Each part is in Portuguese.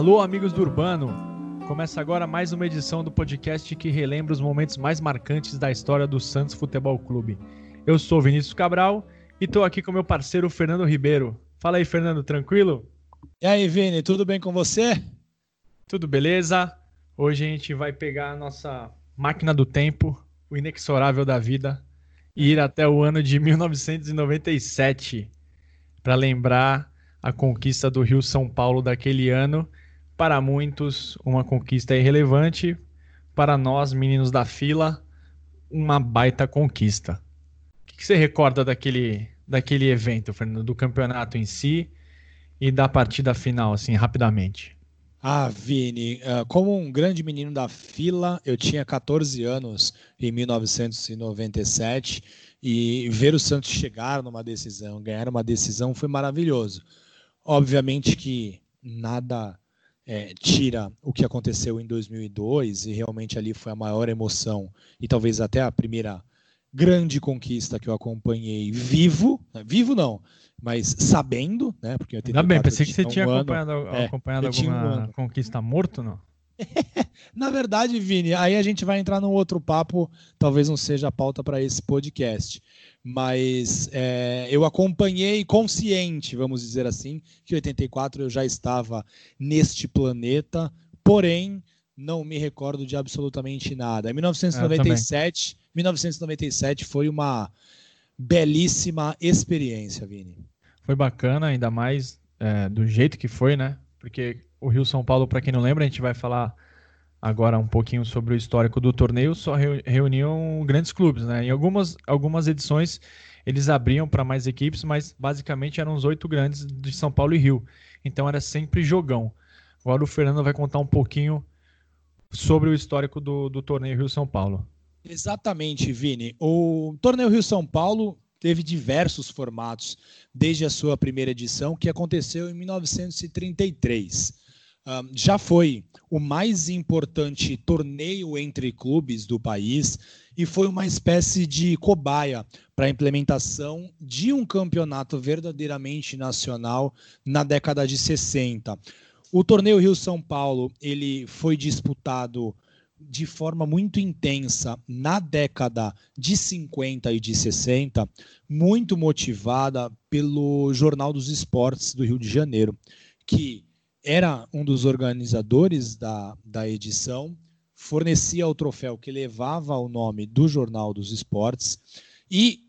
Alô, amigos do Urbano! Começa agora mais uma edição do podcast que relembra os momentos mais marcantes da história do Santos Futebol Clube. Eu sou Vinícius Cabral e estou aqui com meu parceiro Fernando Ribeiro. Fala aí, Fernando, tranquilo? E aí, Vini, tudo bem com você? Tudo beleza? Hoje a gente vai pegar a nossa máquina do tempo, o inexorável da vida, e ir até o ano de 1997 para lembrar a conquista do Rio São Paulo daquele ano para muitos, uma conquista irrelevante. Para nós, meninos da fila, uma baita conquista. O que você recorda daquele, daquele evento, Fernando? Do campeonato em si e da partida final, assim, rapidamente? Ah, Vini, ah, como um grande menino da fila, eu tinha 14 anos em 1997 e ver o Santos chegar numa decisão, ganhar uma decisão foi maravilhoso. Obviamente que nada é, tira o que aconteceu em 2002 e realmente ali foi a maior emoção e talvez até a primeira grande conquista que eu acompanhei vivo, né, vivo não, mas sabendo, né? Porque Ainda bem, pensei que você tinha um acompanhado, ano, é, acompanhado alguma um conquista morto, não? Na verdade, Vini, aí a gente vai entrar num outro papo, talvez não seja a pauta para esse podcast. Mas é, eu acompanhei consciente, vamos dizer assim, que em 84 eu já estava neste planeta, porém não me recordo de absolutamente nada. Em 1997, 1997 foi uma belíssima experiência, Vini. Foi bacana, ainda mais é, do jeito que foi, né? Porque o Rio São Paulo, para quem não lembra, a gente vai falar agora um pouquinho sobre o histórico do torneio, só reuniam grandes clubes, né? Em algumas, algumas edições eles abriam para mais equipes, mas basicamente eram os oito grandes de São Paulo e Rio. Então era sempre jogão. Agora o Fernando vai contar um pouquinho sobre o histórico do, do torneio Rio São Paulo. Exatamente, Vini. O torneio Rio São Paulo teve diversos formatos desde a sua primeira edição, que aconteceu em 1933 já foi o mais importante torneio entre clubes do país e foi uma espécie de cobaia para a implementação de um campeonato verdadeiramente nacional na década de 60. O torneio Rio São Paulo ele foi disputado de forma muito intensa na década de 50 e de 60, muito motivada pelo Jornal dos Esportes do Rio de Janeiro, que era um dos organizadores da, da edição, fornecia o troféu que levava o nome do Jornal dos Esportes e,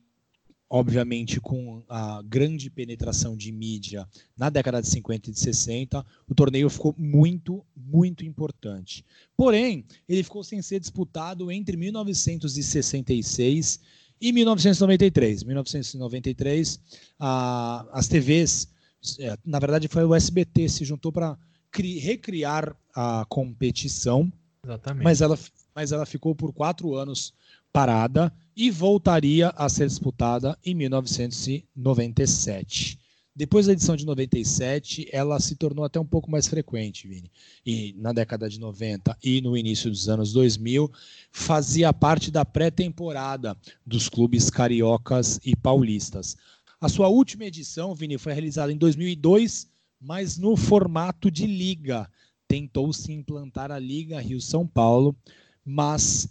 obviamente, com a grande penetração de mídia na década de 50 e de 60, o torneio ficou muito, muito importante. Porém, ele ficou sem ser disputado entre 1966 e 1993. 1993, a, as TVs é, na verdade foi o SBT se juntou para recriar a competição. Exatamente. Mas ela, mas ela ficou por quatro anos parada e voltaria a ser disputada em 1997. Depois da edição de 97, ela se tornou até um pouco mais frequente, Vini. E na década de 90 e no início dos anos 2000, fazia parte da pré-temporada dos clubes cariocas e paulistas. A sua última edição, Vini, foi realizada em 2002, mas no formato de liga. Tentou-se implantar a Liga Rio-São Paulo, mas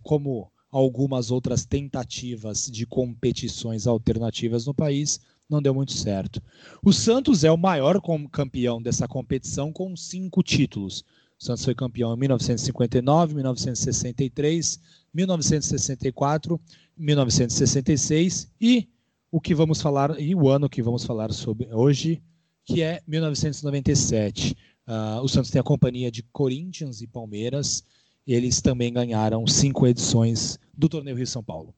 como algumas outras tentativas de competições alternativas no país, não deu muito certo. O Santos é o maior campeão dessa competição com cinco títulos. O Santos foi campeão em 1959, 1963, 1964, 1966 e o que vamos falar e o ano que vamos falar sobre hoje, que é 1997. Uh, ah, o Santos tem a companhia de Corinthians e Palmeiras. Eles também ganharam cinco edições do torneio Rio São Paulo.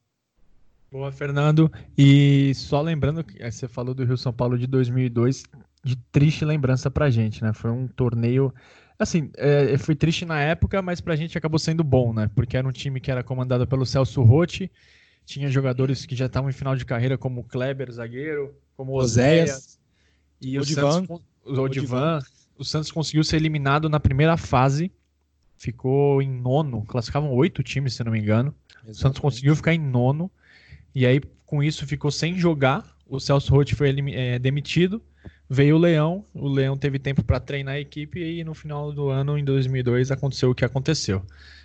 Boa, Fernando. E só lembrando que você falou do Rio São Paulo de 2002, de triste lembrança pra gente, né? Foi um torneio assim, é, foi triste na época, mas pra gente acabou sendo bom, né? Porque era um time que era comandado pelo Celso Rotti, tinha jogadores que já estavam em final de carreira, como o Kleber, zagueiro, como o Oséias. E o, Santos, o Odivan. O Santos conseguiu ser eliminado na primeira fase. Ficou em nono. Classificavam oito times, se não me engano. Exatamente. O Santos conseguiu ficar em nono. E aí, com isso, ficou sem jogar. O Celso Roth foi é, demitido. veio o Leão, o Leão teve tempo para treinar a equipe e no final do ano, em 2002, aconteceu o que aconteceu.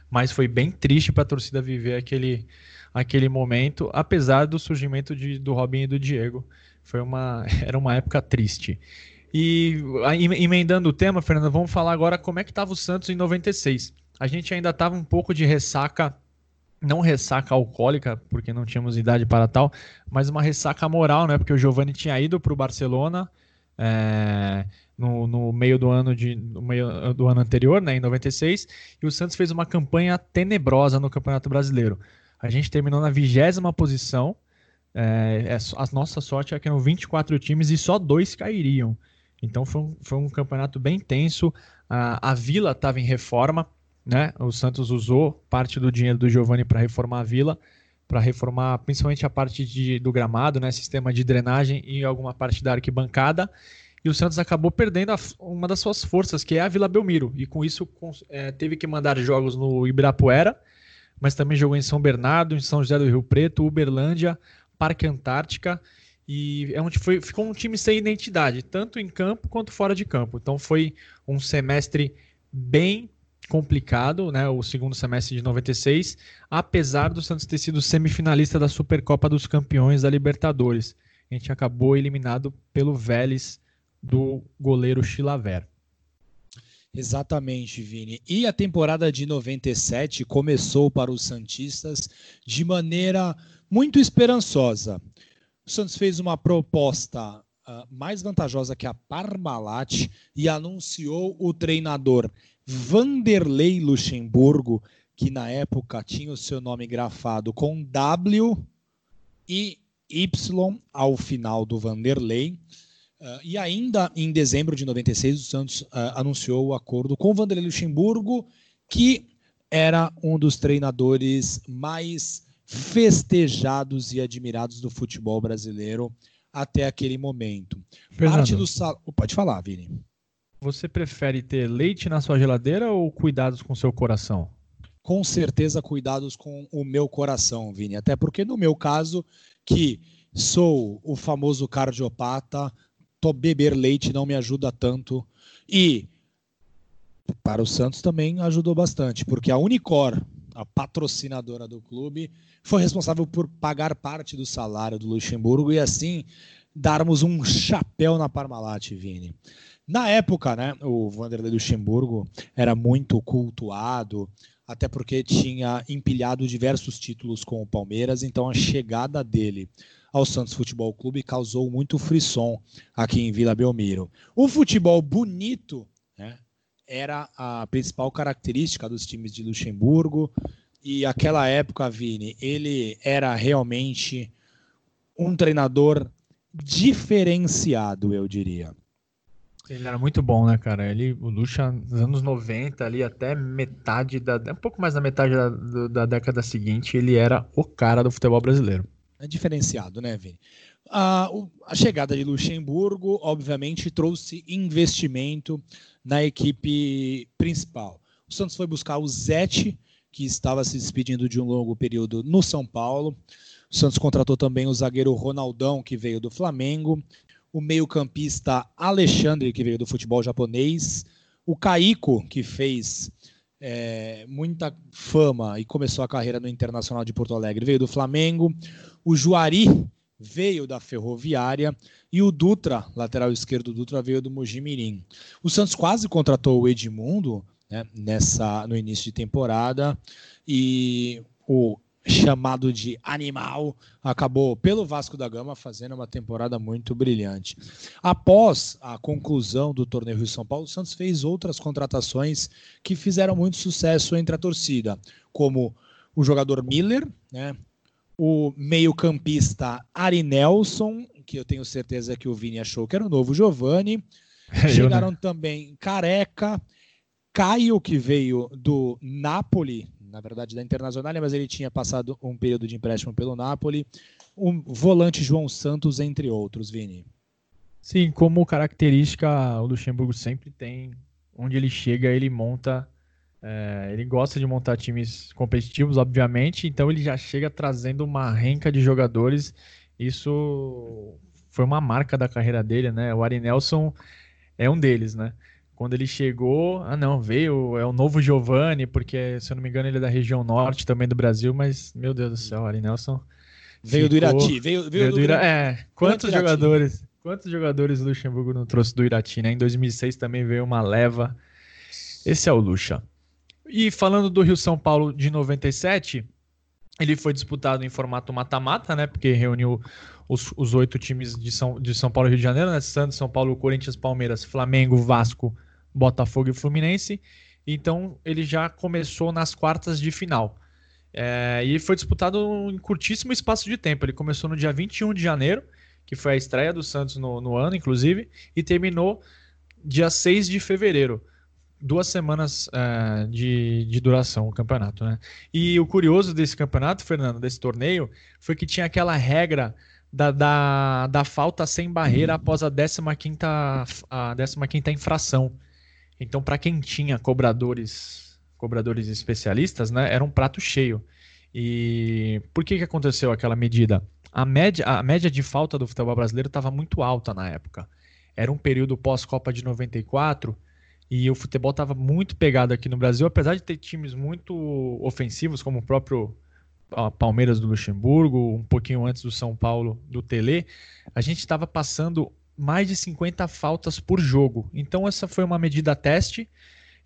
Mas foi bem triste para a torcida viver aquele, aquele momento, apesar do surgimento de, do Robin e do Diego. Foi uma, era uma época triste. E emendando o tema, Fernando, vamos falar agora como é que estava o Santos em 96. A gente ainda estava um pouco de ressaca, não ressaca alcoólica, porque não tínhamos idade para tal, mas uma ressaca moral, né? Porque o Giovani tinha ido para o Barcelona é, no, no, meio do ano de, no meio do ano anterior, né, em 96, e o Santos fez uma campanha tenebrosa no Campeonato Brasileiro. A gente terminou na vigésima posição. É, é a nossa sorte é que eram 24 times e só dois cairiam. Então foi um, foi um campeonato bem tenso. A, a Vila estava em reforma, né? O Santos usou parte do dinheiro do Giovani para reformar a Vila, para reformar principalmente a parte de, do gramado, né? Sistema de drenagem e alguma parte da arquibancada. E o Santos acabou perdendo a, uma das suas forças, que é a Vila Belmiro. E com isso é, teve que mandar jogos no Ibirapuera, mas também jogou em São Bernardo, em São José do Rio Preto, Uberlândia, Parque Antártica. E é onde foi, ficou um time sem identidade, tanto em campo quanto fora de campo. Então foi um semestre bem complicado, né? O segundo semestre de 96, apesar do Santos ter sido semifinalista da Supercopa dos Campeões da Libertadores. A gente acabou eliminado pelo Vélez do goleiro Chilaver. Exatamente, Vini. E a temporada de 97 começou para os Santistas de maneira muito esperançosa. O Santos fez uma proposta uh, mais vantajosa que a Parmalat e anunciou o treinador Vanderlei Luxemburgo, que na época tinha o seu nome grafado com W e Y ao final do Vanderlei. Uh, e ainda em dezembro de 96, o Santos uh, anunciou o acordo com o Vanderlei Luxemburgo, que era um dos treinadores mais festejados e admirados do futebol brasileiro até aquele momento. Fernando, Parte do sal... Pode falar, Vini. Você prefere ter leite na sua geladeira ou cuidados com seu coração? Com certeza, cuidados com o meu coração, Vini. Até porque, no meu caso, que sou o famoso cardiopata, to beber leite não me ajuda tanto. E para o Santos também ajudou bastante, porque a Unicor, a patrocinadora do clube, foi responsável por pagar parte do salário do Luxemburgo e assim darmos um chapéu na Parmalat, Vini. Na época, né, o Vanderlei Luxemburgo era muito cultuado, até porque tinha empilhado diversos títulos com o Palmeiras, então a chegada dele ao Santos Futebol Clube causou muito frisson aqui em Vila Belmiro. O futebol bonito né, era a principal característica dos times de Luxemburgo. E aquela época, Vini, ele era realmente um treinador diferenciado, eu diria. Ele era muito bom, né, cara? Ele, o Lucha, nos anos 90, ali até metade da. Um pouco mais da metade da, da década seguinte, ele era o cara do futebol brasileiro. É diferenciado, né, Vini? A, a chegada de Luxemburgo, obviamente, trouxe investimento na equipe principal. O Santos foi buscar o Zete, que estava se despedindo de um longo período no São Paulo. O Santos contratou também o zagueiro Ronaldão, que veio do Flamengo, o meio-campista Alexandre, que veio do futebol japonês, o Caíco, que fez é, muita fama e começou a carreira no Internacional de Porto Alegre, veio do Flamengo, o Juari veio da Ferroviária e o Dutra, lateral esquerdo Dutra, veio do Mojimirim. O Santos quase contratou o Edmundo né, nessa no início de temporada e o chamado de animal acabou pelo Vasco da Gama fazendo uma temporada muito brilhante. Após a conclusão do torneio Rio São Paulo, o Santos fez outras contratações que fizeram muito sucesso entre a torcida, como o jogador Miller, né, o meio-campista Ari Nelson, que eu tenho certeza que o Vini achou que era o novo Giovani. Chegaram também Careca, Caio, que veio do Napoli, na verdade da Internacional, mas ele tinha passado um período de empréstimo pelo Napoli, um volante João Santos, entre outros, Vini. Sim, como característica, o Luxemburgo sempre tem, onde ele chega, ele monta é, ele gosta de montar times competitivos, obviamente, então ele já chega trazendo uma renca de jogadores. Isso foi uma marca da carreira dele, né? O Ari Nelson é um deles, né? Quando ele chegou, ah não, veio, é o novo Giovanni, porque se eu não me engano ele é da região norte também do Brasil, mas meu Deus do céu, Ari Nelson veio ficou, do Irati, veio, veio, veio do, do Irati. É, quantos jogadores, quantos jogadores o Luxemburgo não trouxe do Irati, né? Em 2006 também veio uma leva. Esse é o Luxa. E falando do Rio São Paulo de 97, ele foi disputado em formato mata-mata, né? Porque reuniu os, os oito times de São, de São Paulo e Rio de Janeiro, né? Santos, São Paulo, Corinthians, Palmeiras, Flamengo, Vasco, Botafogo e Fluminense. Então ele já começou nas quartas de final. É, e foi disputado em curtíssimo espaço de tempo. Ele começou no dia 21 de janeiro, que foi a estreia do Santos no, no ano, inclusive, e terminou dia 6 de fevereiro duas semanas uh, de, de, duração o campeonato, né? E o curioso desse campeonato, Fernando, desse torneio, foi que tinha aquela regra da, da, da falta sem barreira após a 15 a 15 infração. Então, para quem tinha cobradores, cobradores especialistas, né, era um prato cheio. E por que, que aconteceu aquela medida? A média, a média de falta do futebol brasileiro estava muito alta na época. Era um período pós-Copa de 94 e o futebol estava muito pegado aqui no Brasil, apesar de ter times muito ofensivos, como o próprio Palmeiras do Luxemburgo, um pouquinho antes do São Paulo do Tele, a gente estava passando mais de 50 faltas por jogo. Então essa foi uma medida teste.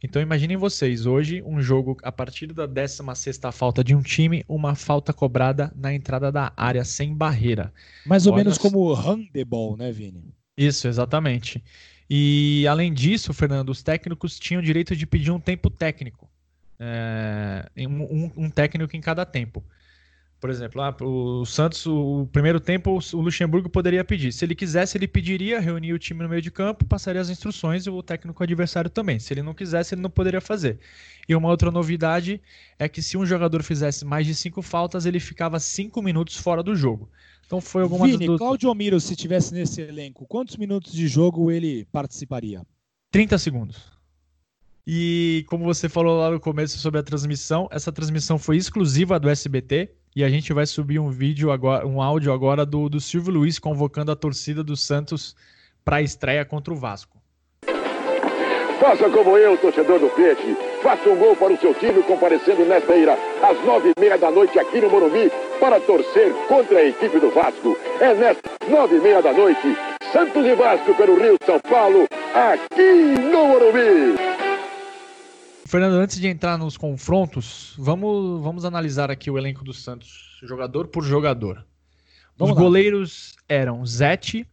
Então imaginem vocês, hoje um jogo a partir da 16ª falta de um time, uma falta cobrada na entrada da área sem barreira. Mais ou Olha menos como handebol, né, Vini? Isso, exatamente. E além disso, Fernando, os técnicos tinham direito de pedir um tempo técnico. É, um, um, técnico em cada tempo. Por exemplo, ah, o Santos, o primeiro tempo, o Luxemburgo poderia pedir. Se ele quisesse, ele pediria, reunir o time no meio de campo, passaria as instruções e o técnico adversário também. Se ele não quisesse, ele não poderia fazer. E uma outra novidade é que se um jogador fizesse mais de cinco faltas, ele ficava cinco minutos fora do jogo. Então foi alguma Vini, do... Claudio Miro, se tivesse nesse elenco, quantos minutos de jogo ele participaria? 30 segundos. E como você falou lá no começo sobre a transmissão, essa transmissão foi exclusiva do SBT e a gente vai subir um vídeo agora, um áudio agora do, do Silvio Luiz convocando a torcida do Santos para a estreia contra o Vasco. Faça como eu, torcedor do Peixe. Faça um gol para o seu time comparecendo nesta ira, às nove e meia da noite aqui no Morumbi, para torcer contra a equipe do Vasco. É nesta nove e meia da noite, Santos e Vasco pelo Rio São Paulo, aqui no Morumbi. Fernando, antes de entrar nos confrontos, vamos, vamos analisar aqui o elenco do Santos, jogador por jogador. Vamos Os lá. goleiros eram Zete,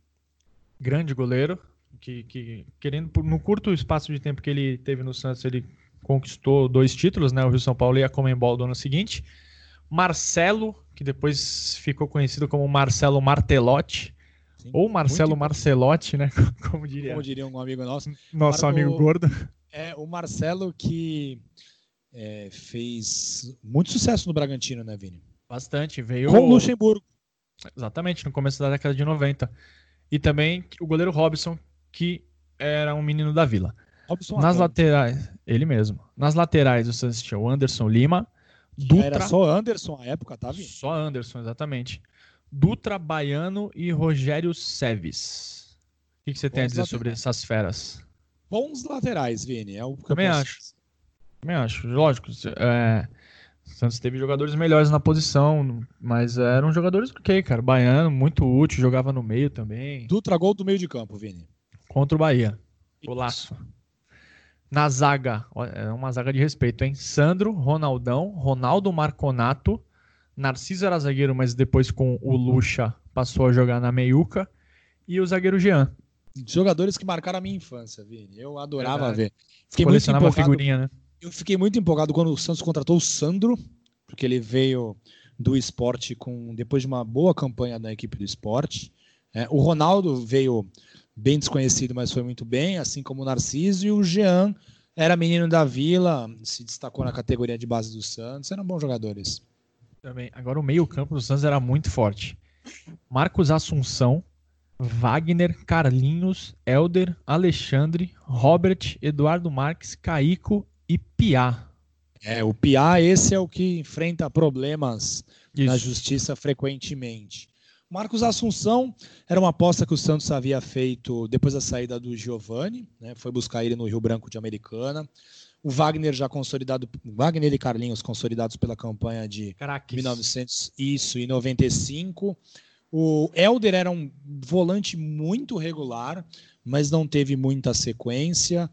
grande goleiro, que, que querendo no curto espaço de tempo que ele teve no Santos, ele conquistou dois títulos, né? O Rio São Paulo e a Comembol do ano seguinte. Marcelo, que depois ficou conhecido como Marcelo Martelotti, Sim, ou Marcelo Marcelotti, né? Como diria, como diria um amigo nosso. Nosso Mar amigo gordo. É, o Marcelo que é, fez muito sucesso no Bragantino, né, Vini? Bastante, veio... Com o Luxemburgo. Exatamente, no começo da década de 90. E também o goleiro Robson, que era um menino da vila. Robson Nas laterais, ele mesmo. Nas laterais, você assistiu o Anderson Lima, Dutra. Era só Anderson à época, tá, vendo? Só Anderson, exatamente. Dutra Baiano e Rogério Seves. O que, que você Bons tem a dizer sobre essas feras? Bons laterais, Vini. É o que Também acho. Também acho. Lógico. É... Santos teve jogadores melhores na posição, mas eram jogadores ok, cara. Baiano, muito útil, jogava no meio também. Dutra gol do meio de campo, Vini contra o Bahia. Golaço. Na zaga, é uma zaga de respeito, hein? Sandro, Ronaldão, Ronaldo Marconato, Narciso era zagueiro, mas depois com o Lucha passou a jogar na meiuca, e o zagueiro Jean. Jogadores que marcaram a minha infância, Vini. Eu adorava Verdade. ver. Fiquei Colecionava muito empolgado, figurinha, né? Eu fiquei muito empolgado quando o Santos contratou o Sandro, porque ele veio do esporte com depois de uma boa campanha da equipe do esporte. É, o Ronaldo veio bem desconhecido, mas foi muito bem, assim como o Narciso e o Jean era menino da Vila, se destacou na categoria de base do Santos, eram bons jogadores. Também. Agora o meio-campo do Santos era muito forte. Marcos Assunção, Wagner, Carlinhos, Elder, Alexandre, Robert, Eduardo Marques, Caico e Piá. É, o Piá, esse é o que enfrenta problemas Isso. na justiça frequentemente. Marcos Assunção era uma aposta que o Santos havia feito depois da saída do Giovani, né? foi buscar ele no Rio Branco de Americana. O Wagner já consolidado, Wagner e Carlinhos consolidados pela campanha de Craques. 1900 isso e 95. O Elder era um volante muito regular, mas não teve muita sequência.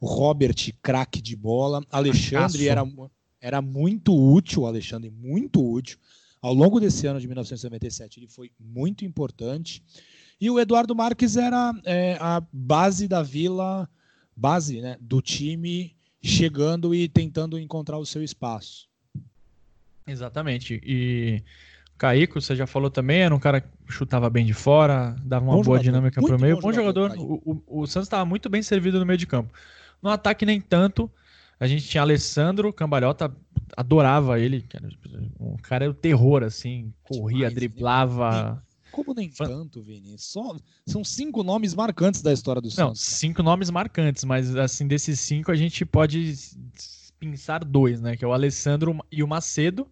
O Robert, craque de bola. Alexandre era, era muito útil, Alexandre, muito útil. Ao longo desse ano de 1997, ele foi muito importante. E o Eduardo Marques era é, a base da vila, base né, do time, chegando e tentando encontrar o seu espaço. Exatamente. E Caico, você já falou também, era um cara que chutava bem de fora, dava uma bom boa jogador. dinâmica para o meio. Bom, jogador. jogador. O, o, o, Santos estava muito bem servido no meio de campo. No ataque, nem tanto. A gente tinha Alessandro, Cambalhota, adorava ele. O cara era o terror, assim. Corria, Demais, driblava. Né? Como nem tanto, Vini? Só, são cinco nomes marcantes da história do Santos. Não, cinco nomes marcantes, mas assim, desses cinco a gente pode pensar dois, né? Que é o Alessandro e o Macedo.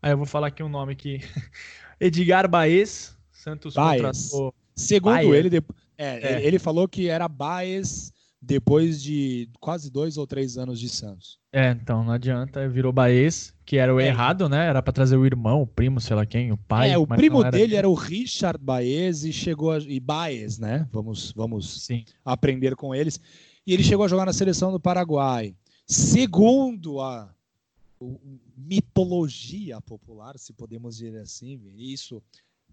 Aí eu vou falar aqui um nome que. Edgar Baez, Santos Baez. contratou. Segundo Baez. ele, é, é. ele falou que era Baez depois de quase dois ou três anos de Santos. É, então não adianta, virou Baez, que era o é. errado, né? Era para trazer o irmão, o primo, sei lá quem, o pai. É, o primo era... dele era o Richard Baez e chegou a... e Baez, né? Vamos, vamos Sim. aprender com eles. E ele chegou a jogar na seleção do Paraguai. Segundo a mitologia popular, se podemos dizer assim, isso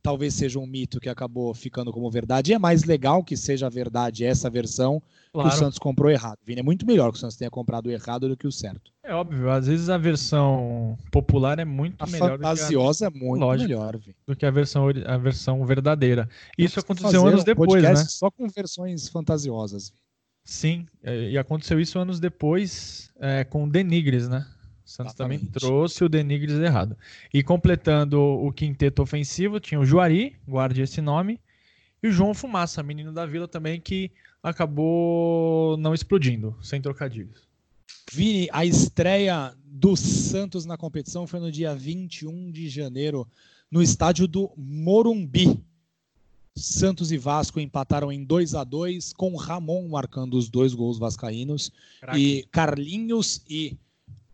talvez seja um mito que acabou ficando como verdade. E é mais legal que seja verdade essa versão claro. que o Santos comprou errado. Vini, é muito melhor que o Santos tenha comprado errado do que o certo. É óbvio, às vezes a versão popular é muito a melhor. Fantasiosa do que a... é muito Lógico, melhor, Vini. do que a versão, a versão verdadeira. Isso aconteceu anos um depois, né? Só com versões fantasiosas. Sim, é, e aconteceu isso anos depois é, com Denigres, né? O Santos Exatamente. também trouxe o Denigres errado. E completando o quinteto ofensivo, tinha o Juari, guarde esse nome, e o João Fumaça, menino da Vila também, que acabou não explodindo, sem trocadilhos. Vini, a estreia do Santos na competição foi no dia 21 de janeiro, no estádio do Morumbi. Santos e Vasco empataram em 2 a 2 com Ramon marcando os dois gols vascaínos Caraca. e Carlinhos e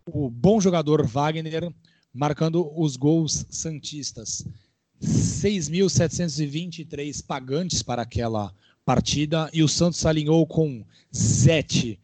o bom jogador Wagner marcando os gols santistas. 6.723 pagantes para aquela partida e o Santos alinhou com Zete,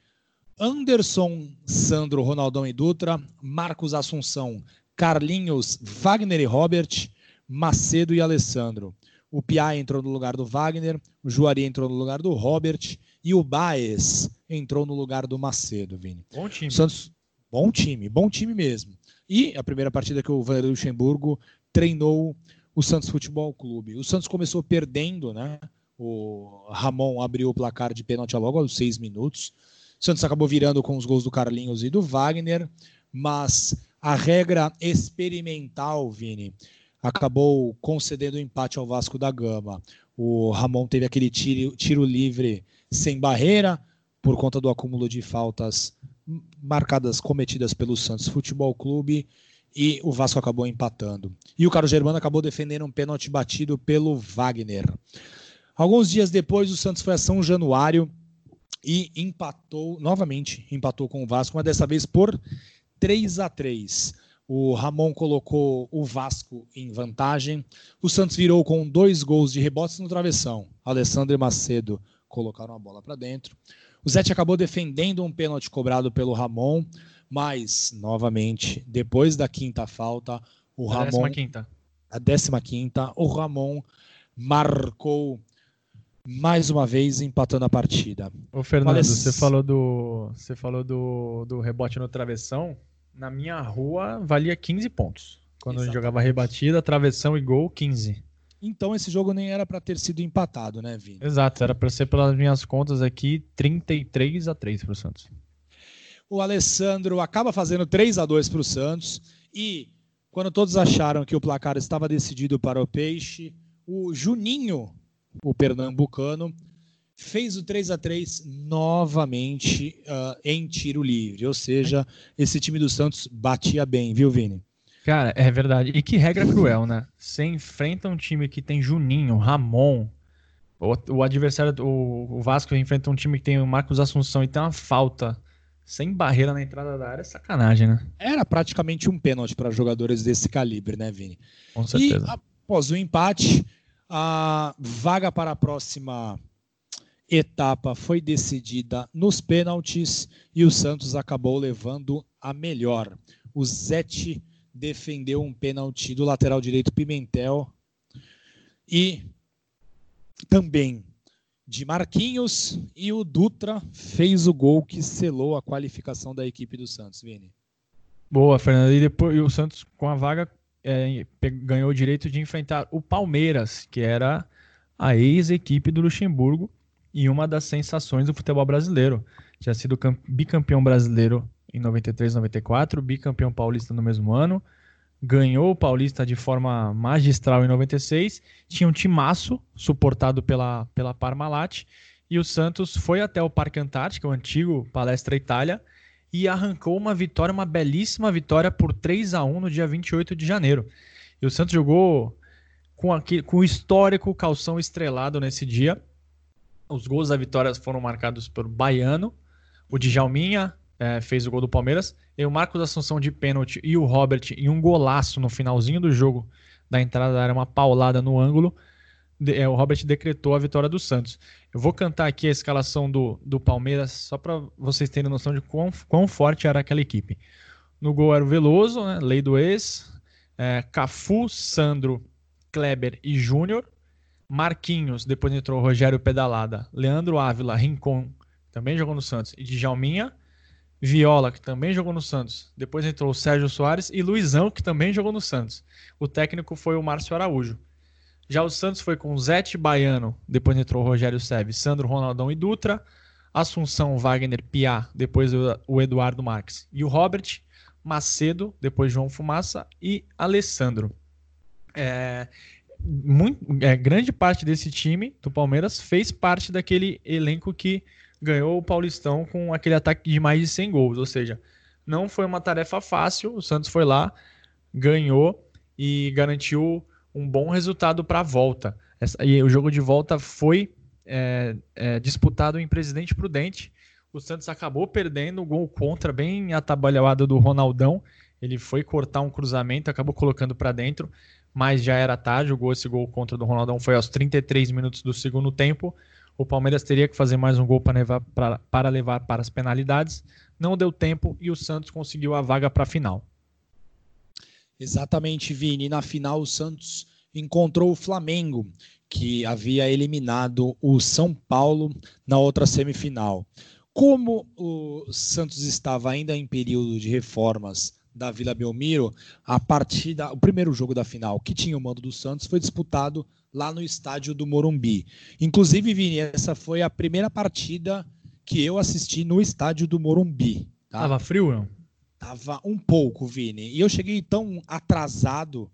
Anderson, Sandro, Ronaldão e Dutra, Marcos Assunção, Carlinhos, Wagner e Robert, Macedo e Alessandro. O Piá entrou no lugar do Wagner, o Juari entrou no lugar do Robert e o Baez entrou no lugar do Macedo, Vini. Bom time. Santos, Bom time, bom time mesmo. E a primeira partida que o Vanderlei Luxemburgo treinou o Santos Futebol Clube. O Santos começou perdendo, né? O Ramon abriu o placar de pênalti logo aos seis minutos. O Santos acabou virando com os gols do Carlinhos e do Wagner, mas a regra experimental, Vini, acabou concedendo o empate ao Vasco da Gama. O Ramon teve aquele tiro, tiro livre sem barreira por conta do acúmulo de faltas marcadas cometidas pelo Santos Futebol Clube e o Vasco acabou empatando. E o Carlos Germano acabou defendendo um pênalti batido pelo Wagner. Alguns dias depois, o Santos foi a São Januário e empatou, novamente, empatou com o Vasco, mas dessa vez por 3 a 3 O Ramon colocou o Vasco em vantagem. O Santos virou com dois gols de rebotes no travessão. Alessandro e Macedo colocaram a bola para dentro. O Zete acabou defendendo um pênalti cobrado pelo Ramon, mas, novamente, depois da quinta falta, o a Ramon. Décima quinta. A décima quinta, o Ramon marcou mais uma vez empatando a partida. Ô Fernando, você falou do você falou do, do rebote no travessão. Na minha rua valia 15 pontos. Quando Exatamente. a gente jogava rebatida, travessão e gol, 15. Então esse jogo nem era para ter sido empatado, né, Vini? Exato, era para ser pelas minhas contas aqui 33 a 3 para o Santos. O Alessandro acaba fazendo 3 a 2 para o Santos e quando todos acharam que o placar estava decidido para o Peixe, o Juninho, o pernambucano, fez o 3 a 3 novamente uh, em tiro livre. Ou seja, esse time do Santos batia bem, viu, Vini? Cara, é verdade. E que regra cruel, né? Você enfrenta um time que tem Juninho, Ramon. O, o adversário, o, o, Vasco enfrenta um time que tem o Marcos Assunção e tem uma falta sem barreira na entrada da área, é sacanagem, né? Era praticamente um pênalti para jogadores desse calibre, né, Vini? Com certeza. E após o empate, a vaga para a próxima etapa foi decidida nos pênaltis e o Santos acabou levando a melhor. O Zete defendeu um pênalti do lateral direito Pimentel e também de Marquinhos e o Dutra fez o gol que selou a qualificação da equipe do Santos, Vini. Boa, Fernando. E depois e o Santos com a vaga é, ganhou o direito de enfrentar o Palmeiras, que era a ex-equipe do Luxemburgo e uma das sensações do futebol brasileiro. Tinha sido bicampeão brasileiro em 93, 94, bicampeão paulista no mesmo ano, ganhou o Paulista de forma magistral em 96, tinha um timaço suportado pela, pela Parmalat, e o Santos foi até o Parque Antártico, o antigo Palestra Itália, e arrancou uma vitória, uma belíssima vitória por 3 a 1 no dia 28 de janeiro. E o Santos jogou com, aqui, com o histórico calção estrelado nesse dia. Os gols da vitória foram marcados por Baiano, o Djalminha, é, fez o gol do Palmeiras, e o Marcos Assunção de pênalti e o Robert em um golaço no finalzinho do jogo da entrada da área, uma paulada no ângulo. De, é, o Robert decretou a vitória do Santos. Eu vou cantar aqui a escalação do, do Palmeiras, só para vocês terem noção de quão, quão forte era aquela equipe. No gol era o Veloso, né, lei do ex, é, Cafu, Sandro, Kleber e Júnior. Marquinhos, depois entrou Rogério Pedalada, Leandro Ávila, Rincon, também jogou no Santos, e Djalminha. Viola, que também jogou no Santos. Depois entrou o Sérgio Soares e Luizão, que também jogou no Santos. O técnico foi o Márcio Araújo. Já o Santos foi com Zete Baiano, depois entrou o Rogério Seve, Sandro Ronaldão e Dutra, Assunção Wagner Piá, depois o Eduardo Marques. E o Robert Macedo, depois João Fumaça e Alessandro. É, muito, é, grande parte desse time do Palmeiras fez parte daquele elenco que ganhou o Paulistão com aquele ataque de mais de 100 gols. Ou seja, não foi uma tarefa fácil. O Santos foi lá, ganhou e garantiu um bom resultado para a volta. Essa, e o jogo de volta foi é, é, disputado em Presidente Prudente. O Santos acabou perdendo o gol contra, bem atabalhado do Ronaldão. Ele foi cortar um cruzamento, acabou colocando para dentro, mas já era tarde. O gol, esse gol contra do Ronaldão foi aos 33 minutos do segundo tempo. O Palmeiras teria que fazer mais um gol para levar, para levar para as penalidades. Não deu tempo e o Santos conseguiu a vaga para a final. Exatamente, Vini. Na final, o Santos encontrou o Flamengo, que havia eliminado o São Paulo na outra semifinal. Como o Santos estava ainda em período de reformas da Vila Belmiro, a partida, o primeiro jogo da final, que tinha o mando do Santos, foi disputado lá no estádio do Morumbi. Inclusive, Vini, essa foi a primeira partida que eu assisti no estádio do Morumbi. Tá? Tava frio, não? Tava um pouco, Vini. E eu cheguei tão atrasado,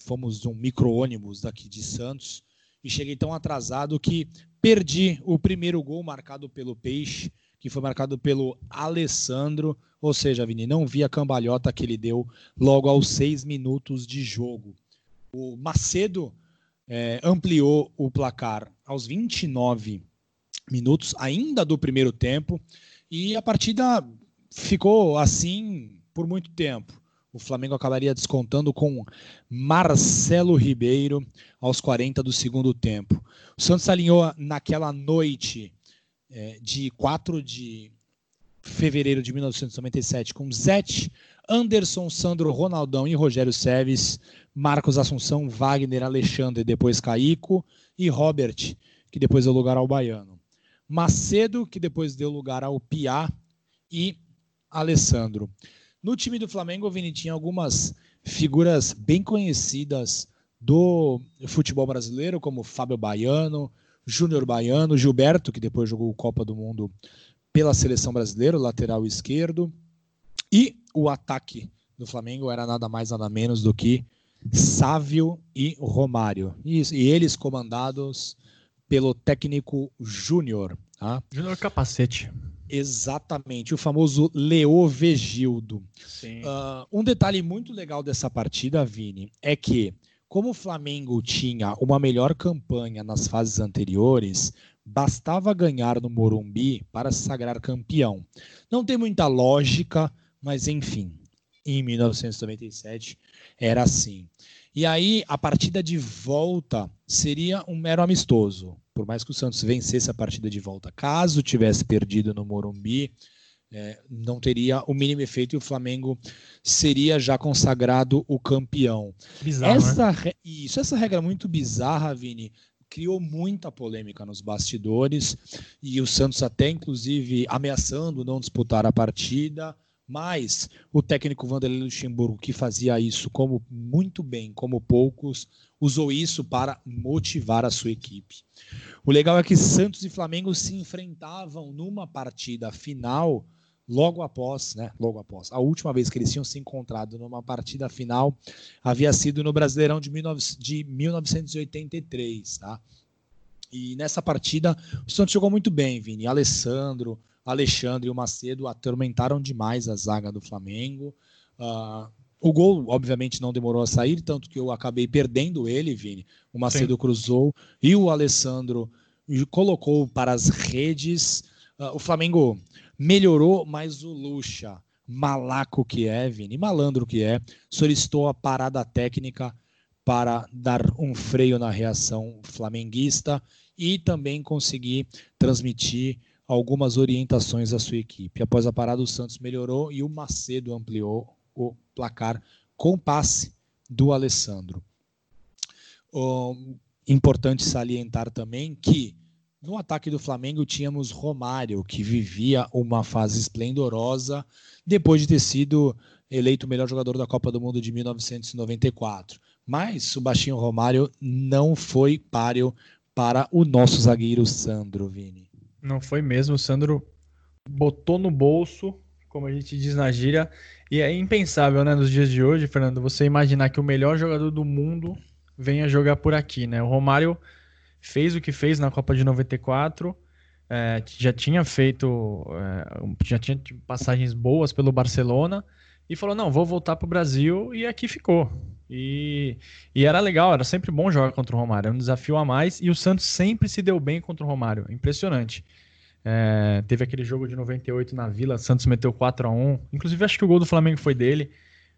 fomos um micro-ônibus daqui de Santos, e cheguei tão atrasado que perdi o primeiro gol marcado pelo Peixe, que foi marcado pelo Alessandro. Ou seja, Vini, não vi a cambalhota que ele deu logo aos seis minutos de jogo. O Macedo é, ampliou o placar aos 29 minutos, ainda do primeiro tempo, e a partida ficou assim por muito tempo. O Flamengo acabaria descontando com Marcelo Ribeiro aos 40 do segundo tempo. O Santos alinhou naquela noite é, de 4 de fevereiro de 1997 com Zete, Anderson, Sandro, Ronaldão e Rogério Seves Marcos Assunção, Wagner, Alexandre, depois Caico e Robert, que depois deu lugar ao Baiano. Macedo, que depois deu lugar ao Piá e Alessandro. No time do Flamengo, o Vini tinha algumas figuras bem conhecidas do futebol brasileiro, como Fábio Baiano, Júnior Baiano, Gilberto, que depois jogou Copa do Mundo pela seleção brasileira, lateral esquerdo. E o ataque do Flamengo era nada mais nada menos do que Sávio e Romário. Isso, e eles comandados pelo técnico Júnior. Tá? Júnior Capacete. Exatamente, o famoso Leovegildo. Uh, um detalhe muito legal dessa partida, Vini, é que, como o Flamengo tinha uma melhor campanha nas fases anteriores, bastava ganhar no Morumbi para se sagrar campeão. Não tem muita lógica, mas enfim, em 1997 era assim. E aí a partida de volta seria um mero amistoso. Por mais que o Santos vencesse a partida de volta, caso tivesse perdido no Morumbi, é, não teria o mínimo efeito e o Flamengo seria já consagrado o campeão. Bizarro, essa, né? Isso, essa regra muito bizarra, Vini, criou muita polêmica nos bastidores e o Santos até inclusive ameaçando não disputar a partida. Mas o técnico Vanderlei Luxemburgo, que fazia isso como muito bem, como poucos, usou isso para motivar a sua equipe. O legal é que Santos e Flamengo se enfrentavam numa partida final logo após, né? Logo após. A última vez que eles tinham se encontrado numa partida final havia sido no Brasileirão de, 19, de 1983, tá? E nessa partida o Santos jogou muito bem, Vini. Alessandro, Alexandre e o Macedo atormentaram demais a zaga do Flamengo. Uh, o gol, obviamente, não demorou a sair, tanto que eu acabei perdendo ele, Vini. O Macedo Sim. cruzou e o Alessandro colocou para as redes. Uh, o Flamengo melhorou, mas o Lucha, malaco que é, Vini, malandro que é, solicitou a parada técnica para dar um freio na reação flamenguista e também conseguir transmitir algumas orientações à sua equipe. Após a parada, o Santos melhorou e o Macedo ampliou o placar com passe do Alessandro. importante salientar também que no ataque do Flamengo tínhamos Romário, que vivia uma fase esplendorosa depois de ter sido eleito o melhor jogador da Copa do Mundo de 1994. Mas o baixinho Romário não foi páreo para o nosso zagueiro Sandro Vini. Não foi mesmo. O Sandro botou no bolso, como a gente diz na gíria. E é impensável, né, nos dias de hoje, Fernando, você imaginar que o melhor jogador do mundo venha jogar por aqui, né? O Romário fez o que fez na Copa de 94, é, já tinha feito, é, já tinha passagens boas pelo Barcelona e falou: não, vou voltar para o Brasil e aqui ficou. E, e, era legal, era sempre bom jogar contra o Romário, era um desafio a mais. E o Santos sempre se deu bem contra o Romário, impressionante. É, teve aquele jogo de 98 na Vila, Santos meteu 4 a 1 Inclusive, acho que o gol do Flamengo foi dele.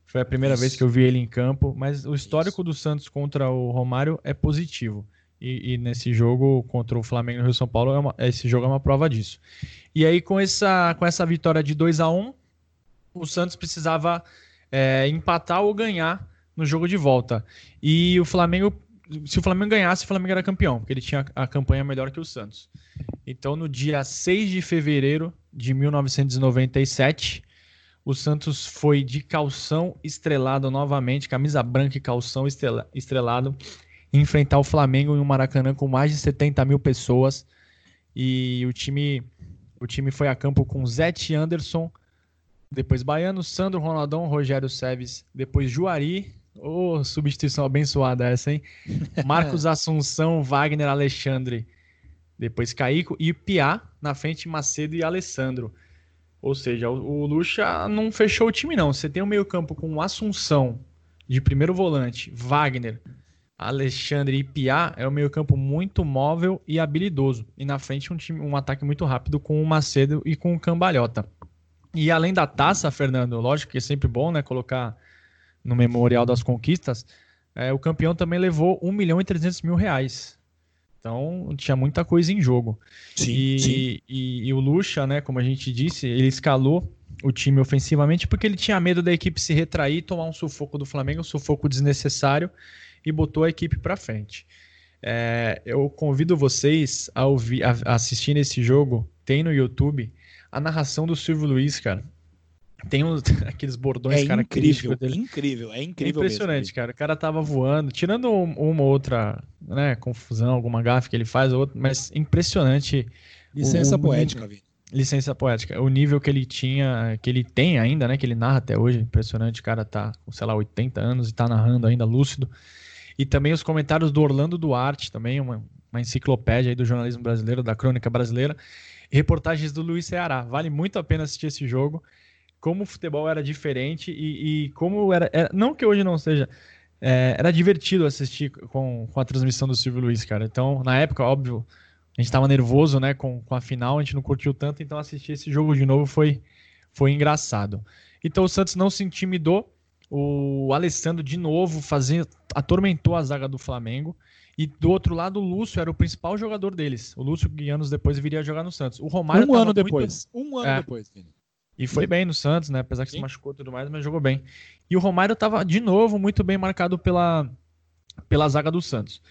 Foi a primeira Isso. vez que eu vi ele em campo. Mas o histórico Isso. do Santos contra o Romário é positivo. E, e, nesse jogo contra o Flamengo no Rio São Paulo, é uma, esse jogo é uma prova disso. E aí, com essa, com essa vitória de 2 a 1 o Santos precisava é, empatar ou ganhar no jogo de volta. E o Flamengo, se o Flamengo ganhasse, o Flamengo era campeão, porque ele tinha a campanha melhor que o Santos. Então, no dia 6 de fevereiro de 1997, o Santos foi de calção estrelado novamente, camisa branca e calção estrelado, enfrentar o Flamengo em um Maracanã com mais de 70 mil pessoas. E o time, o time foi a campo com Zete Anderson, depois Baiano, Sandro Ronaldão, Rogério Seves, depois Juari, Ô, oh, substituição abençoada essa, hein? Marcos Assunção, Wagner, Alexandre. Depois Caico e Piá na frente, Macedo e Alessandro. Ou seja, o, o Lucha não fechou o time, não. Você tem o meio-campo com Assunção de primeiro volante, Wagner, Alexandre e Piá. É um meio-campo muito móvel e habilidoso. E na frente, um, time, um ataque muito rápido com o Macedo e com o Cambalhota. E além da taça, Fernando, lógico que é sempre bom, né? Colocar no Memorial das Conquistas, é, o campeão também levou 1 milhão e 300 mil reais. Então tinha muita coisa em jogo. Sim, e, sim. E, e, o Lucha, né, como a gente disse, ele escalou o time ofensivamente porque ele tinha medo da equipe se retrair, tomar um sufoco do Flamengo, um sufoco desnecessário, e botou a equipe para frente. É, eu convido vocês a, ouvir, a, a assistir esse jogo. Tem no YouTube a narração do Silvio Luiz, cara. Tem uns, aqueles bordões é característicos incrível, dele. Incrível, é incrível. É impressionante, mesmo. cara. O cara tava voando, tirando uma outra né, confusão, alguma gafe que ele faz, outra, mas impressionante. Licença o, poética, Vitor. Licença poética. O nível que ele tinha, que ele tem ainda, né? Que ele narra até hoje. Impressionante. O cara tá com, sei lá, 80 anos e tá narrando ainda lúcido. E também os comentários do Orlando Duarte, também, uma, uma enciclopédia aí do jornalismo brasileiro, da crônica brasileira. reportagens do Luiz Ceará. Vale muito a pena assistir esse jogo. Como o futebol era diferente e, e como era, era, Não que hoje não seja. É, era divertido assistir com, com a transmissão do Silvio Luiz, cara. Então, na época, óbvio, a gente estava nervoso, né, com, com a final, a gente não curtiu tanto, então assistir esse jogo de novo foi, foi engraçado. Então o Santos não se intimidou, o Alessandro de novo fazendo, atormentou a zaga do Flamengo. E do outro lado, o Lúcio era o principal jogador deles. O Lúcio, que anos depois, viria jogar no Santos. O Romário. Um ano depois. Um ano é. depois, Vini. E foi bem no Santos, né? Apesar que Sim. se machucou e tudo mais, mas jogou bem. E o Romário estava, de novo, muito bem marcado pela, pela zaga do Santos.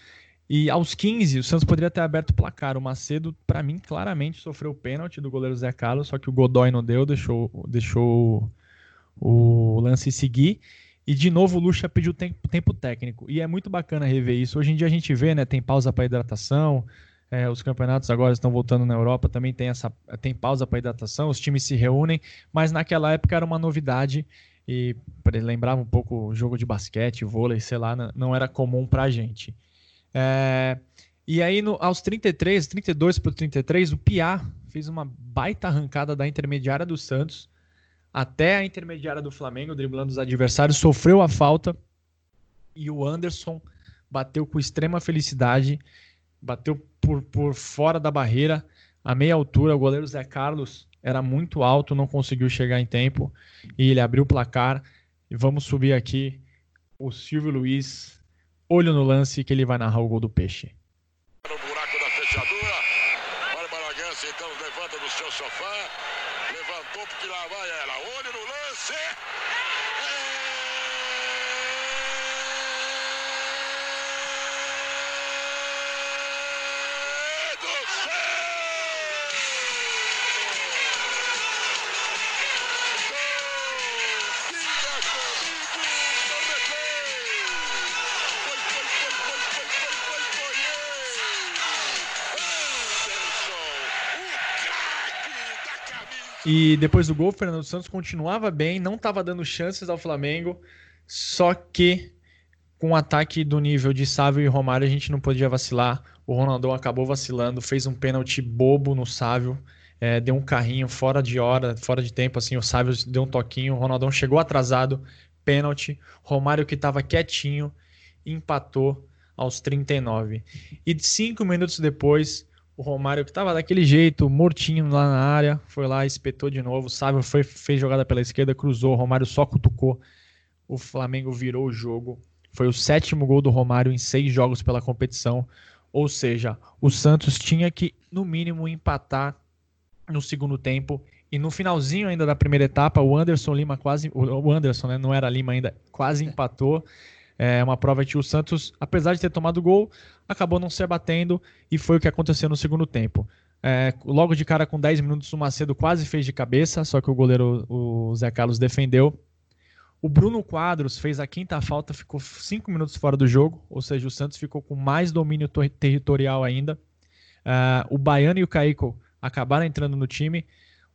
E aos 15, o Santos poderia ter aberto o placar. O Macedo, para mim, claramente sofreu o pênalti do goleiro Zé Carlos, só que o Godoy não deu, deixou, deixou o lance seguir. E de novo o Lucha pediu tempo, tempo, técnico. E é muito bacana rever isso. Hoje em dia a gente vê, né? Tem pausa para hidratação. É, os campeonatos agora estão voltando na Europa, também tem essa tem pausa para hidratação, os times se reúnem, mas naquela época era uma novidade e lembrava um pouco o jogo de basquete, vôlei, sei lá, não era comum para a gente. É, e aí, no, aos 33, 32 para 33, o Piá fez uma baita arrancada da intermediária do Santos até a intermediária do Flamengo, driblando os adversários, sofreu a falta e o Anderson bateu com extrema felicidade, bateu por, por fora da barreira, a meia altura. O goleiro Zé Carlos era muito alto, não conseguiu chegar em tempo e ele abriu o placar. E vamos subir aqui o Silvio Luiz, olho no lance que ele vai narrar o gol do Peixe. E depois do gol, o Fernando Santos continuava bem, não estava dando chances ao Flamengo, só que com um ataque do nível de Sávio e Romário a gente não podia vacilar. O Ronaldão acabou vacilando, fez um pênalti bobo no Sávio, é, deu um carrinho fora de hora, fora de tempo, assim, o Sávio deu um toquinho, o Ronaldão chegou atrasado, pênalti, Romário que estava quietinho, empatou aos 39. E cinco minutos depois, o Romário, que estava daquele jeito, mortinho lá na área, foi lá, espetou de novo. O Sávio foi, fez jogada pela esquerda, cruzou. O Romário só cutucou. O Flamengo virou o jogo. Foi o sétimo gol do Romário em seis jogos pela competição. Ou seja, o Santos tinha que, no mínimo, empatar no segundo tempo. E no finalzinho ainda da primeira etapa, o Anderson Lima quase. O Anderson, né? Não era Lima ainda, quase empatou. É uma prova que o Santos, apesar de ter tomado gol, acabou não se abatendo e foi o que aconteceu no segundo tempo. É, logo de cara, com 10 minutos, o Macedo quase fez de cabeça, só que o goleiro, o Zé Carlos, defendeu. O Bruno Quadros fez a quinta falta, ficou 5 minutos fora do jogo, ou seja, o Santos ficou com mais domínio territorial ainda. Uh, o Baiano e o Caico acabaram entrando no time.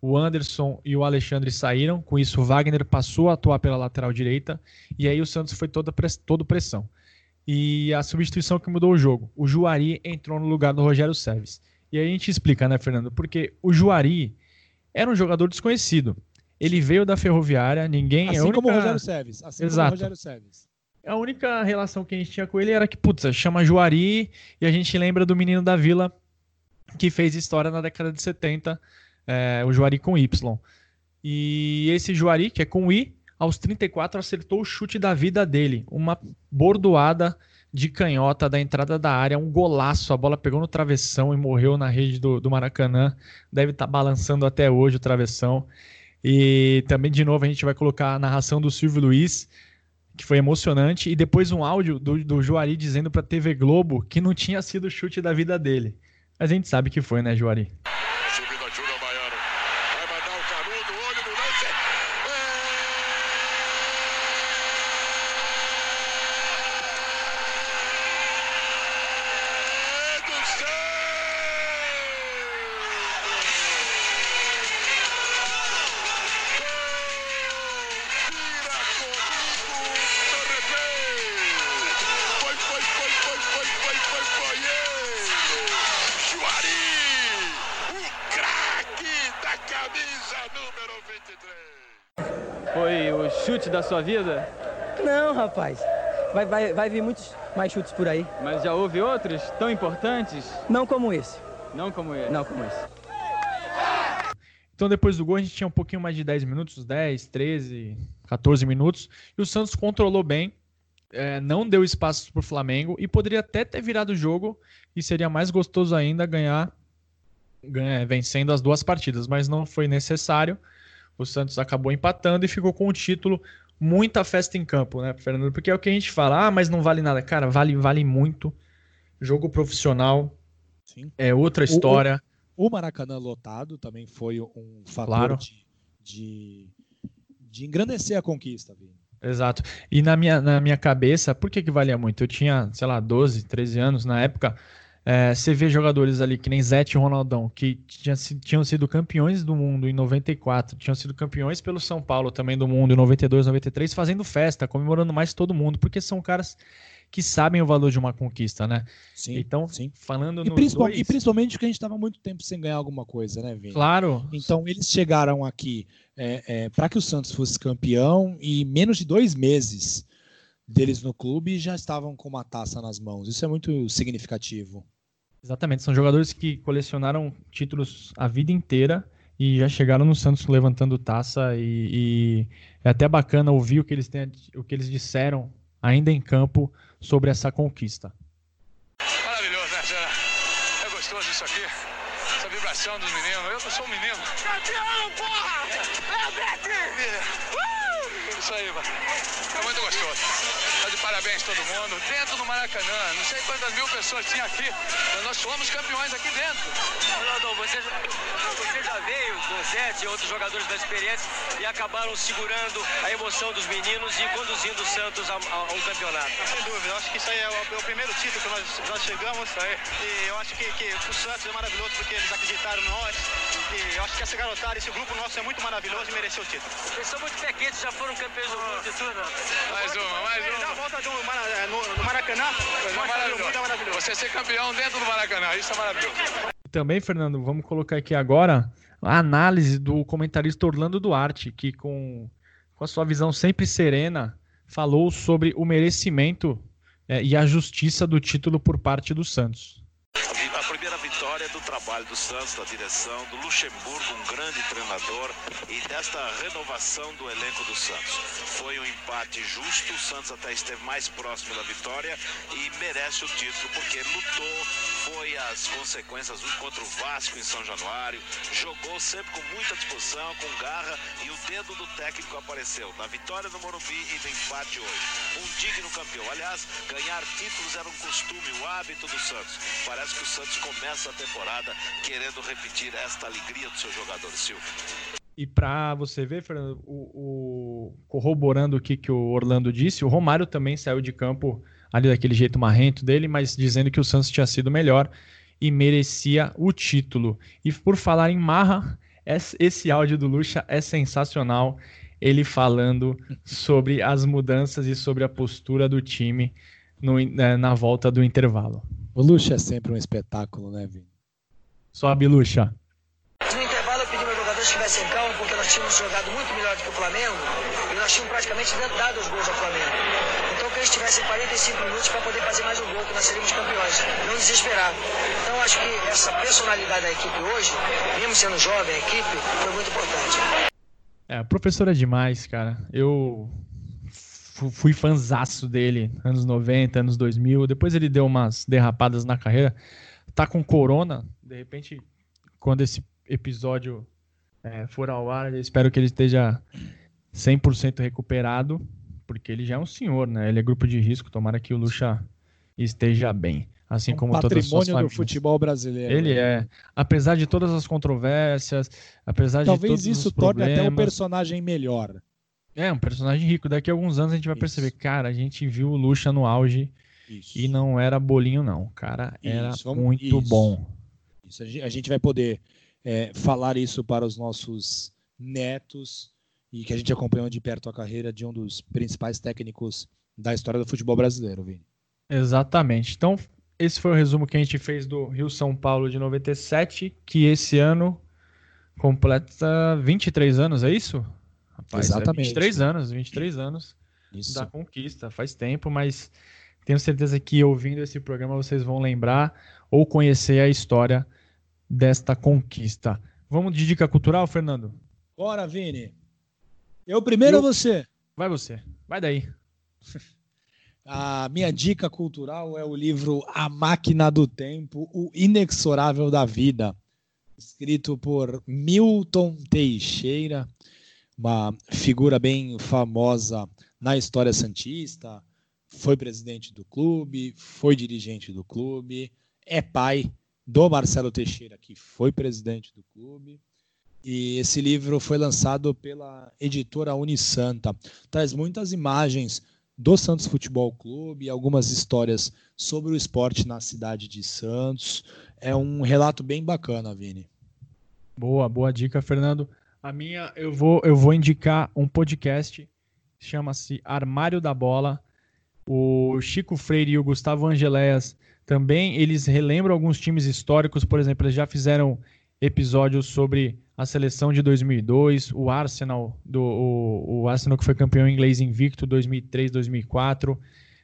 O Anderson e o Alexandre saíram, com isso o Wagner passou a atuar pela lateral direita, e aí o Santos foi toda todo pressão e a substituição que mudou o jogo. O Juari entrou no lugar do Rogério Seves. E aí a gente explica, né, Fernando? Porque o Juari era um jogador desconhecido. Ele veio da Ferroviária, ninguém... Assim única... como o Rogério Seves. Assim Exato. como o Rogério Seves. A única relação que a gente tinha com ele era que, putz, chama Juari e a gente lembra do menino da Vila que fez história na década de 70, é, o Juari com Y. E esse Juari, que é com I, aos 34 acertou o chute da vida dele, uma bordoada de canhota da entrada da área, um golaço, a bola pegou no travessão e morreu na rede do, do Maracanã, deve estar tá balançando até hoje o travessão. E também, de novo, a gente vai colocar a narração do Silvio Luiz, que foi emocionante, e depois um áudio do, do Juari dizendo para a TV Globo que não tinha sido o chute da vida dele. Mas a gente sabe que foi, né, Juari? Júnior Baiano. Vai mandar o canudo, olho no lance. É... da sua vida? Não, rapaz. Vai, vai, vai vir muitos mais chutes por aí. Mas já houve outros tão importantes? Não como esse. Não como esse? Não como esse. Então, depois do gol, a gente tinha um pouquinho mais de 10 minutos 10, 13, 14 minutos. E o Santos controlou bem, é, não deu espaço para o Flamengo e poderia até ter virado o jogo e seria mais gostoso ainda ganhar, ganhar vencendo as duas partidas, mas não foi necessário. O Santos acabou empatando e ficou com o título. Muita festa em campo, né, Fernando? Porque é o que a gente fala, ah, mas não vale nada. Cara, vale, vale muito. Jogo profissional. Sim. É outra história. O, o Maracanã lotado também foi um fator Claro. de, de, de engrandecer a conquista, Vini. Exato. E na minha, na minha cabeça, por que que valia muito? Eu tinha, sei lá, 12, 13 anos na época. É, você vê jogadores ali que nem Zete e Ronaldão, que tinha, tinham sido campeões do mundo em 94, tinham sido campeões pelo São Paulo também do mundo em 92, 93, fazendo festa, comemorando mais todo mundo, porque são caras que sabem o valor de uma conquista, né? Sim, então, sim. falando E, principal- dois, e principalmente porque a gente estava muito tempo sem ganhar alguma coisa, né, Vini? claro, Então eles chegaram aqui para que o Santos fosse campeão e menos de dois meses deles no clube já estavam com uma taça nas mãos. Isso é muito significativo. Exatamente, são jogadores que colecionaram títulos a vida inteira e já chegaram no Santos levantando taça e, e é até bacana ouvir o que eles têm, o que eles disseram ainda em campo sobre essa conquista. Maravilhoso, né? É gostoso isso aqui. Essa vibração dos meninos. Eu sou um menino. Campeão, porra! É, Beto! Isso aí, mano. É muito gostoso. Tá de parabéns todo mundo. Dentro do Maracanã. Não sei quantas mil pessoas tinha aqui. Mas nós fomos campeões aqui dentro. Ronaldo, você, já- você já veio com sete e outros jogadores da experiência e acabaram segurando a emoção dos meninos e conduzindo o Santos a, a um campeonato. Sem dúvida, eu acho que isso aí é o, é o primeiro título que nós, nós chegamos. E eu acho que, que o Santos é maravilhoso porque eles acreditaram em nós. E eu acho que essa garotada, esse grupo nosso é muito maravilhoso e mereceu o título. Eles são muito pequenos, já foram campeões do mundo e tudo. Mais uma, mais Ele dá a uma. volta do Mara- no, no Maracanã, é maravilhoso. Você ser campeão dentro do Maracanã. Isso é maravilhoso. E também, Fernando, vamos colocar aqui agora a análise do comentarista Orlando Duarte, que com, com a sua visão sempre serena falou sobre o merecimento eh, e a justiça do título por parte do Santos. A primeira vitória do trabalho do Santos, da direção, do Luxemburgo, um grande treinador, e desta renovação do elenco do Santos. Foi um empate justo, o Santos até esteve mais próximo da vitória e merece o título porque lutou, foi às consequências um contra o Vasco em São Januário, jogou sempre com muita disposição, com garra e o dedo do técnico apareceu na vitória no Morumbi e no empate hoje. Um digno campeão. Aliás, ganhar títulos era um costume, o hábito do Santos. Parece que o Santos começa a temporada querendo repetir esta alegria dos seus jogadores, Silvio. E para você ver, Fernando, o, o- corroborando o que, que o Orlando disse, o Romário também saiu de campo ali daquele jeito marrento dele, mas dizendo que o Santos tinha sido melhor e merecia o título. E por falar em marra, esse, esse áudio do Lucha é sensacional. Ele falando sobre as mudanças e sobre a postura do time no eh, na volta do intervalo. O Luxo é sempre um espetáculo, né, Vini? Sobe, Lucha. No intervalo eu pedi meus jogadores que estivessem calmos porque nós tínhamos jogado muito melhor do que o Flamengo e nós tínhamos praticamente dado os gols ao Flamengo. Eles tivessem 45 minutos para poder fazer mais um gol, que nós seríamos campeões. Não desesperar. Então acho que essa personalidade da equipe hoje, mesmo sendo jovem, a equipe, foi muito importante. É, professor é demais, cara. Eu fu- fui fanzaço dele, anos 90, anos 2000. Depois ele deu umas derrapadas na carreira. Tá com corona. De repente, quando esse episódio é, for ao ar, eu espero que ele esteja 100% recuperado, porque ele já é um senhor, né? Ele é grupo de risco. Tomara que o Lucha esteja bem. Assim um como todas as patrimônio do futebol brasileiro. Ele né? é. Apesar de todas as controvérsias, apesar de Talvez isso torne até um personagem melhor. é, um personagem rico. Daqui a alguns anos a gente vai Isso. perceber, cara, a gente viu o Lucha no auge Isso. e não era bolinho, não. O cara era Isso, vamos- muito bom. Isso, a gente vai poder é, falar isso para os nossos netos e que a gente acompanhou de perto a carreira de um dos principais técnicos da história do futebol brasileiro, Vini. Exatamente. Então, esse foi o resumo que a gente fez do Rio São Paulo de 97, que esse ano Completa 23 anos, é isso? Rapaz, Exatamente. É 23 anos, 23 anos isso. da conquista. Faz tempo, mas tenho certeza que ouvindo esse programa vocês vão lembrar ou conhecer a história desta conquista. Vamos de dica cultural, Fernando? Bora, Vini. Eu primeiro Eu... ou você? Vai você. Vai daí. A minha dica cultural é o livro A Máquina do Tempo, O Inexorável da Vida, escrito por Milton Teixeira, uma figura bem famosa na história santista, foi presidente do clube, foi dirigente do clube, é pai do Marcelo Teixeira, que foi presidente do clube. E esse livro foi lançado pela editora Unisanta. Traz muitas imagens do Santos Futebol Clube, algumas histórias sobre o esporte na cidade de Santos. É um relato bem bacana, Vini. Boa, boa dica, Fernando. A minha, eu vou, eu vou indicar um podcast, chama-se Armário da Bola. O Chico Freire e o Gustavo Angeléas também, eles relembram alguns times históricos, por exemplo, eles já fizeram episódios sobre a seleção de 2002, o Arsenal, do, o, o Arsenal que foi campeão inglês invicto 2003, 2004.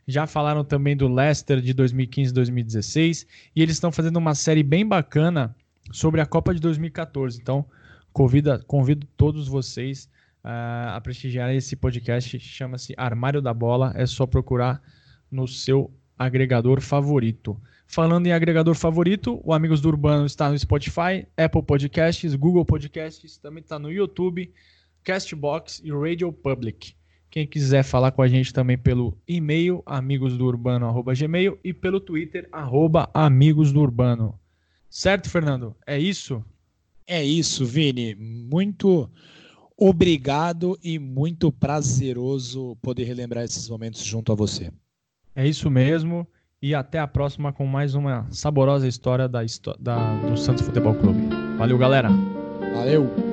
Já falaram também do Leicester de 2015, 2016 e eles estão fazendo uma série bem bacana sobre a Copa de 2014. Então, convido, convido todos vocês uh, a prestigiar esse podcast. Chama-se Armário da Bola. É só procurar no seu agregador favorito. Falando em agregador favorito, o Amigos do Urbano está no Spotify, Apple Podcasts, Google Podcasts, também está no YouTube, Castbox e Radio Public. Quem quiser falar com a gente também pelo e-mail amigosdourbano@gmail e pelo Twitter arroba Amigos do Urbano. Certo, Fernando? É isso? É isso, Vini. Muito obrigado e muito prazeroso poder relembrar esses momentos junto a você. É isso mesmo. E até a próxima com mais uma saborosa história da, da, do Santos Futebol Clube. Valeu, galera. Valeu.